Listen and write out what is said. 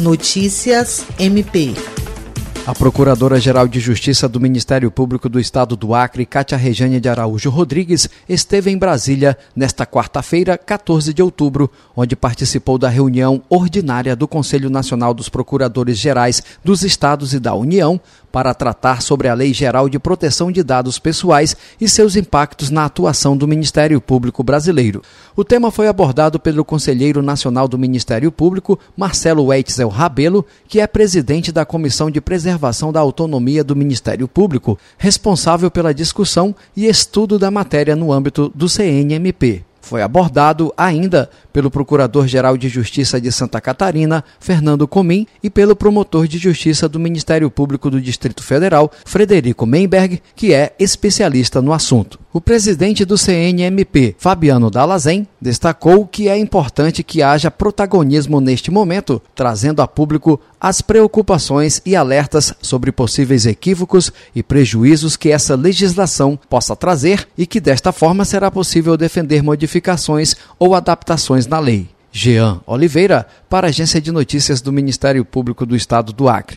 Notícias MP. A Procuradora-Geral de Justiça do Ministério Público do Estado do Acre, Cátia Rejane de Araújo Rodrigues, esteve em Brasília nesta quarta-feira, 14 de outubro, onde participou da reunião ordinária do Conselho Nacional dos Procuradores Gerais dos Estados e da União para tratar sobre a Lei Geral de Proteção de Dados Pessoais e seus impactos na atuação do Ministério Público brasileiro. O tema foi abordado pelo Conselheiro Nacional do Ministério Público, Marcelo Weitzel Rabelo, que é presidente da Comissão de Preservação Preservação da Autonomia do Ministério Público, responsável pela discussão e estudo da matéria no âmbito do CNMP. Foi abordado ainda pelo Procurador-Geral de Justiça de Santa Catarina, Fernando Comim, e pelo Promotor de Justiça do Ministério Público do Distrito Federal, Frederico Menberg, que é especialista no assunto. O presidente do CNMP, Fabiano Dalazen, destacou que é importante que haja protagonismo neste momento, trazendo a público as preocupações e alertas sobre possíveis equívocos e prejuízos que essa legislação possa trazer e que desta forma será possível defender modificações ou adaptações na lei. Jean Oliveira, para a Agência de Notícias do Ministério Público do Estado do Acre.